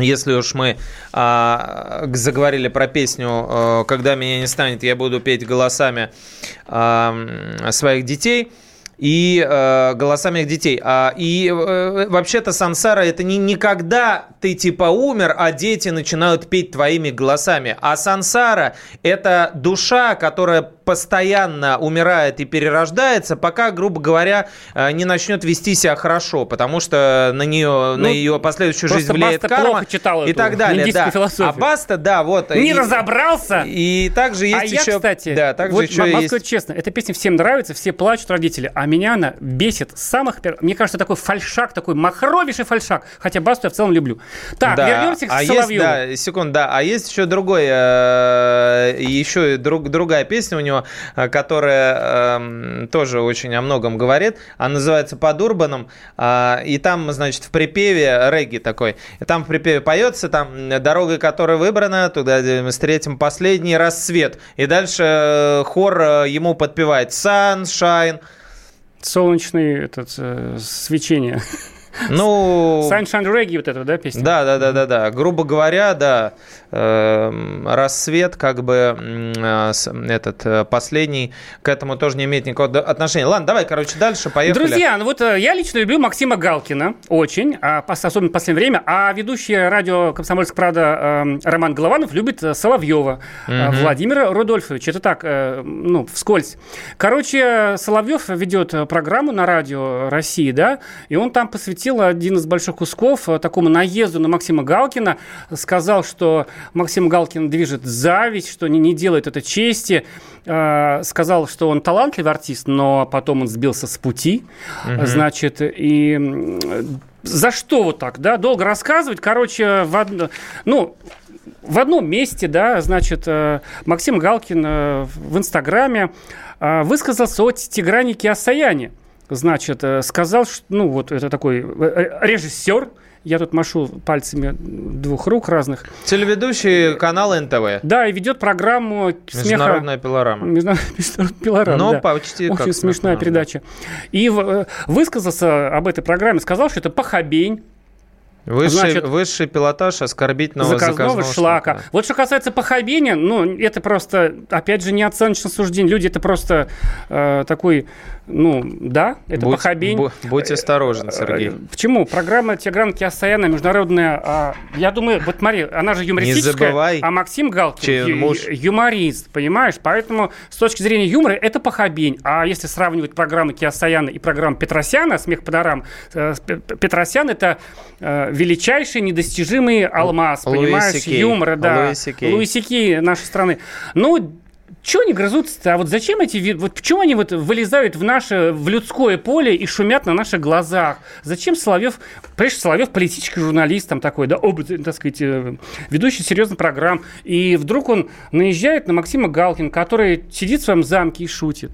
[SPEAKER 2] Если уж мы а, заговорили про песню а, «Когда меня не станет, я буду петь голосами а, своих детей», и э, голосами их детей. А, и э, вообще-то сансара это не никогда ты типа умер, а дети начинают петь твоими голосами. А сансара это душа, которая постоянно умирает и перерождается, пока, грубо говоря, э, не начнет вести себя хорошо, потому что на нее, на ее последующую жизнь
[SPEAKER 1] Ну,
[SPEAKER 2] влияет
[SPEAKER 1] Баста
[SPEAKER 2] карма
[SPEAKER 1] плохо читал
[SPEAKER 2] и так далее. Да.
[SPEAKER 1] философию.
[SPEAKER 2] А Баста, да, вот.
[SPEAKER 1] Не
[SPEAKER 2] и-
[SPEAKER 1] разобрался?
[SPEAKER 2] И также есть
[SPEAKER 1] а я,
[SPEAKER 2] еще...
[SPEAKER 1] кстати,
[SPEAKER 2] да, также
[SPEAKER 1] вот
[SPEAKER 2] еще
[SPEAKER 1] могу
[SPEAKER 2] есть...
[SPEAKER 1] сказать честно, эта песня всем нравится, все плачут родители, а меня она бесит с самых первых. Мне кажется, такой фальшак, такой махровейший фальшак, хотя Басту я в целом люблю. Так,
[SPEAKER 2] Да,
[SPEAKER 1] вернемся к
[SPEAKER 2] а
[SPEAKER 1] Соловьеву.
[SPEAKER 2] Есть, да, секунду, да. А есть еще другой, э, еще друг, другая песня у него, э, которая эм, тоже очень о многом говорит. Она называется «Под Урбаном». а, и там, значит, в припеве регги такой. И там в припеве поется, там «Дорога, которая выбрана, туда где мы встретим последний рассвет». И дальше э, хор э, ему подпевает «Sunshine».
[SPEAKER 1] Солнечный этот, э, свечение.
[SPEAKER 2] Ну...
[SPEAKER 1] Sunshine Reggae вот это, да, песня?
[SPEAKER 2] Да, да, да, да, да. Грубо говоря, да, рассвет, как бы э, этот э, последний к этому тоже не имеет никакого отношения. Ладно, давай, короче, дальше поехали.
[SPEAKER 1] Друзья, ну вот э, я лично люблю Максима Галкина очень, а, особенно в последнее время, а ведущий радио «Комсомольская правда» э, Роман Голованов любит Соловьева
[SPEAKER 13] Мгм.
[SPEAKER 1] Владимира Рудольфовича. Это так, ну, вскользь. Короче, Соловьев ведет программу на радио России, да, и он там посвятил один из больших кусков такому наезду на Максима Галкина, сказал, что Максим Галкин движет зависть, что не, не делает это чести, Э, сказал, что он талантливый артист, но потом он сбился с пути,
[SPEAKER 13] Мгм.
[SPEAKER 1] значит, и за что вот так, да, долго рассказывать, короче, в одно, ну, в одном месте, да, значит, э, Максим Галкин э, в Инстаграме э, высказался о Тигране Киасаяне. Значит, сказал, что, ну, вот это такой режиссер, я тут машу пальцами двух рук разных.
[SPEAKER 2] Телеведущий канала НТВ.
[SPEAKER 1] Да, и ведет программу смеха.
[SPEAKER 2] Международная пилорама.
[SPEAKER 1] Международная пилорама,
[SPEAKER 2] Ну,
[SPEAKER 1] да.
[SPEAKER 2] почти
[SPEAKER 1] Очень смешная
[SPEAKER 2] смешно,
[SPEAKER 1] передача. И в- э, высказался об этой программе, сказал, что это похабень,
[SPEAKER 2] Высший,
[SPEAKER 1] Значит,
[SPEAKER 2] высший пилотаж оскорбительного
[SPEAKER 1] заказного,
[SPEAKER 2] заказного
[SPEAKER 1] шлака. Вот что касается похабения, ну, это просто, опять же, не оценочное суждение. Люди, это просто э, такой, ну, да, это
[SPEAKER 2] Будь-
[SPEAKER 1] похабень.
[SPEAKER 2] бу- будь осторожен, Сергей.
[SPEAKER 1] Э, Почему? Программа Тиграна Киасаяна международная, а, я думаю, вот смотри, она же юмористическая,
[SPEAKER 2] забывай,
[SPEAKER 1] а Максим Галкин ю-
[SPEAKER 2] муж.
[SPEAKER 1] юморист, понимаешь? Поэтому с точки зрения юмора это похабень. А если сравнивать программы Киасаяна и программу Петросяна, «Смех по дарам», э, Петросян это э, величайший недостижимый алмаз,
[SPEAKER 2] Луи
[SPEAKER 1] понимаешь,
[SPEAKER 2] Си Кей.
[SPEAKER 1] юмора, да.
[SPEAKER 2] Луи Си Кей.
[SPEAKER 1] Луи Си Кей нашей страны. Ну, чего они грызутся-то? А вот зачем эти... Вот почему они вот вылезают в наше, в людское поле и шумят на наших глазах? Зачем Соловьев... Прежде Соловьев политический журналист там такой, да, об, так сказать, э, ведущий серьезных программ. И вдруг он наезжает на Максима Галкина, который сидит в своем замке и шутит.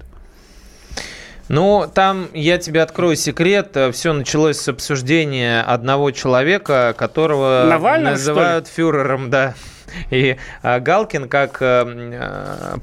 [SPEAKER 2] Ну, там, я тебе открою секрет, все началось с обсуждения одного человека, которого
[SPEAKER 1] Навального,
[SPEAKER 2] называют фюрером, да. И а, Галкин, как э,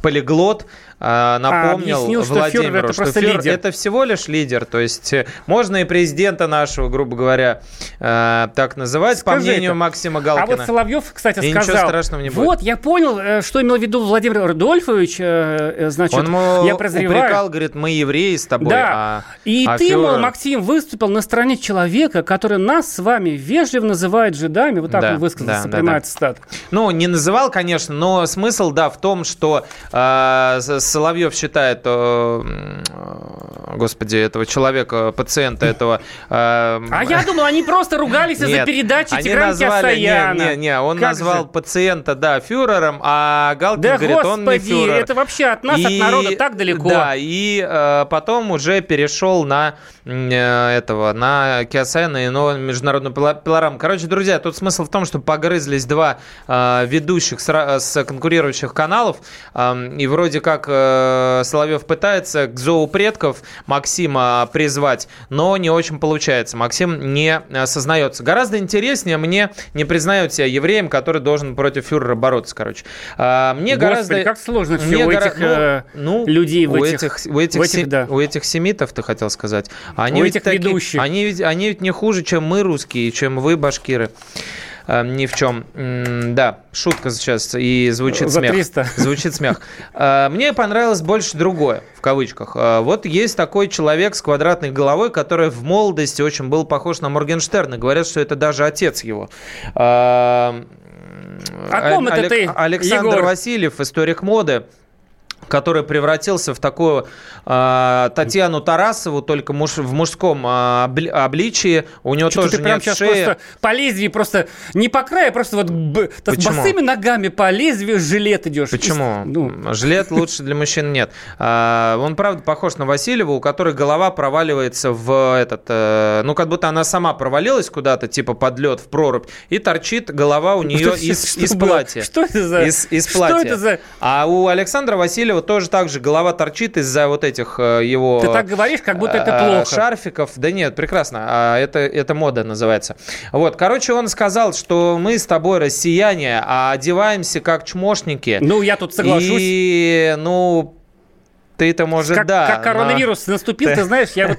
[SPEAKER 2] а, напомнил
[SPEAKER 1] объяснил, что
[SPEAKER 2] Владимиру,
[SPEAKER 1] фюрер это
[SPEAKER 2] что
[SPEAKER 1] просто
[SPEAKER 2] фюрер
[SPEAKER 1] лидер.
[SPEAKER 2] это всего лишь лидер. То есть э, можно и президента нашего, грубо говоря, э, так называть, по
[SPEAKER 1] Скажи
[SPEAKER 2] мнению
[SPEAKER 1] это.
[SPEAKER 2] Максима
[SPEAKER 1] А
[SPEAKER 2] Галкина.
[SPEAKER 1] вот Соловьев, кстати,
[SPEAKER 2] И ничего
[SPEAKER 1] сказал...
[SPEAKER 2] страшного не будет.
[SPEAKER 1] Вот, я понял, э, что имел в виду Владимир Рудольфович. э, Значит,
[SPEAKER 2] Он ему
[SPEAKER 1] я подозреваю...
[SPEAKER 2] упрекал, говорит, мы евреи с тобой,
[SPEAKER 1] Да.
[SPEAKER 2] а,
[SPEAKER 1] И
[SPEAKER 2] а
[SPEAKER 1] ты, мол,
[SPEAKER 2] фюрер-
[SPEAKER 1] Максим, выступил на стороне человека, который нас с вами вежливо называет жидами. Вот так
[SPEAKER 2] Да,
[SPEAKER 1] он высказался,
[SPEAKER 2] да, да,
[SPEAKER 1] прямая
[SPEAKER 2] да.
[SPEAKER 1] цитата.
[SPEAKER 2] Ну, не называл, конечно, но смысл, да, в том, что э, С- Соловьев считает, э, господи, этого человека, пациента этого... э,
[SPEAKER 1] А я думал, они просто ругались из-за передачи Тиграна
[SPEAKER 2] назвали, не, не, не, он назвал пациента, да, фюрером, а Галкин
[SPEAKER 1] Да
[SPEAKER 2] говорит, он не фюрер.
[SPEAKER 1] это вообще от нас, от народа так далеко.
[SPEAKER 2] Да, и э, потом уже перешел на этого, на Киосаяна и новую международную пилораму. Короче, друзья, тут смысл в том, что погрызлись два ведущих с, конкурирующих каналов, э, и вроде как э, Соловьев пытается к зоу предков Максима призвать, но не очень получается. Максим не осознается. Гораздо интереснее мне не признают себя евреем, который должен против фюрера бороться, короче. А, Мне
[SPEAKER 1] Господи,
[SPEAKER 2] гораздо...
[SPEAKER 1] как сложно все
[SPEAKER 2] Мне
[SPEAKER 1] у
[SPEAKER 2] гора-
[SPEAKER 1] этих э,
[SPEAKER 2] ну,
[SPEAKER 1] людей
[SPEAKER 2] у
[SPEAKER 1] этих,
[SPEAKER 2] у этих,
[SPEAKER 1] в этих,
[SPEAKER 2] се-
[SPEAKER 1] да.
[SPEAKER 2] у этих семитов, ты хотел сказать. Они
[SPEAKER 1] У
[SPEAKER 2] ведь
[SPEAKER 1] этих
[SPEAKER 2] таки-
[SPEAKER 1] ведущих.
[SPEAKER 2] Они ведь, они ведь не хуже, чем мы, русские, чем вы, башкиры. Э, Ни в чем. Да, шутка сейчас и звучит
[SPEAKER 1] За
[SPEAKER 2] смех.
[SPEAKER 1] 300.
[SPEAKER 2] Звучит смех. Э, Мне понравилось больше другое, в кавычках. Э, Вот есть такой человек с квадратной головой, который в молодости очень был похож на Моргенштерна. Говорят, что это даже отец его.
[SPEAKER 1] О ком это ты,
[SPEAKER 2] Александр
[SPEAKER 1] Егор?
[SPEAKER 2] Васильев, историк моды который превратился в такую э, Татьяну Тарасову, только муж, в мужском э, обли- обличии. У него
[SPEAKER 1] Что-то
[SPEAKER 2] тоже
[SPEAKER 1] ты прям
[SPEAKER 2] нет
[SPEAKER 1] сейчас
[SPEAKER 2] шеи.
[SPEAKER 1] просто по лезвию, просто не по краю, а просто вот б- с босыми ногами по лезвию жилет идешь.
[SPEAKER 2] Почему?
[SPEAKER 1] Ну,
[SPEAKER 2] Жилет лучше для мужчин нет. А, Он, правда, похож на Васильева, у которой голова проваливается в этот... э, Ну, как будто она сама провалилась куда-то, типа под лед, в прорубь, и торчит голова у нее
[SPEAKER 1] Что-
[SPEAKER 2] из,
[SPEAKER 1] что
[SPEAKER 2] из
[SPEAKER 1] было?
[SPEAKER 2] платья.
[SPEAKER 1] Что это за-
[SPEAKER 2] Из, из
[SPEAKER 1] что
[SPEAKER 2] платья.
[SPEAKER 1] это за-
[SPEAKER 2] А у Александра Васильева тоже так же голова торчит из-за вот этих э, его...
[SPEAKER 1] Ты так говоришь, как будто это
[SPEAKER 2] э,
[SPEAKER 1] плохо.
[SPEAKER 2] Шарфиков. Да нет, прекрасно. А это, это мода называется. Вот, короче, он сказал, что мы с тобой россияне, а одеваемся как чмошники.
[SPEAKER 1] Ну, я тут соглашусь.
[SPEAKER 2] И, ну, ты-то, может,
[SPEAKER 1] как,
[SPEAKER 2] да.
[SPEAKER 1] как
[SPEAKER 2] но-
[SPEAKER 1] коронавирус наступил, ты знаешь, я вот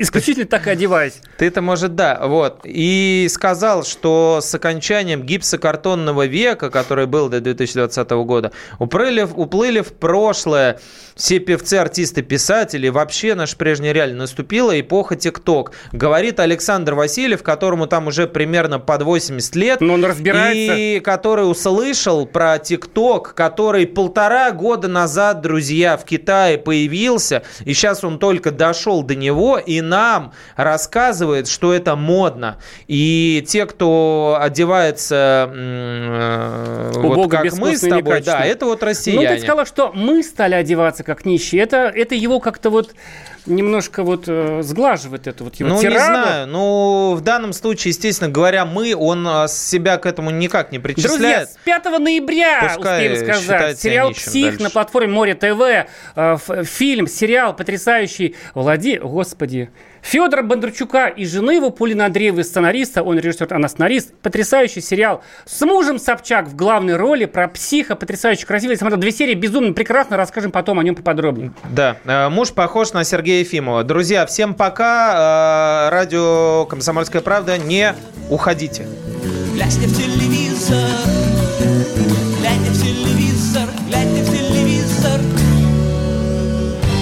[SPEAKER 1] исключительно так и одеваюсь.
[SPEAKER 2] Ты-то, может, да. Вот. И сказал, что с окончанием гипсокартонного века, который был до 2020 года, уплыли, уплыли в прошлое все певцы, артисты, писатели. Вообще наша прежняя реальность наступила эпоха ТикТок. Говорит Александр Васильев, которому там уже примерно под 80 лет.
[SPEAKER 1] Но он разбирается.
[SPEAKER 2] И который услышал про ТикТок, который полтора года назад, друзья, в Китае появился, и сейчас он только дошел до него, и нам рассказывает, что это модно. И те, кто одевается э, вот как мы с тобой, да, это вот
[SPEAKER 1] Ну,
[SPEAKER 2] россияне.
[SPEAKER 1] ты сказала, что мы стали одеваться как нищие. Это, это его как-то вот немножко вот э, сглаживает эту вот его
[SPEAKER 2] Ну, не
[SPEAKER 1] тираду.
[SPEAKER 2] знаю. Ну, в данном случае, естественно говоря, мы, он а, себя к этому никак не
[SPEAKER 1] Друзья,
[SPEAKER 2] причисляет.
[SPEAKER 1] с 5 ноября,
[SPEAKER 2] Пускай
[SPEAKER 1] успеем сказать, сериал «Псих»
[SPEAKER 2] дальше.
[SPEAKER 1] на платформе Море ТВ, э, фильм, сериал потрясающий. Влади... Господи. Федора Бондарчука и жены его, Полина Андреева, сценариста, он режиссер, она сценарист. Потрясающий сериал с мужем Собчак в главной роли про психа, потрясающе красивый. Я смотрел две серии, безумно прекрасно, расскажем потом о нем поподробнее.
[SPEAKER 2] Да, э, муж похож на Сергея Ефимова. Друзья, всем пока. Э, Радио «Комсомольская правда». Не уходите.
[SPEAKER 5] Глядя в телевизор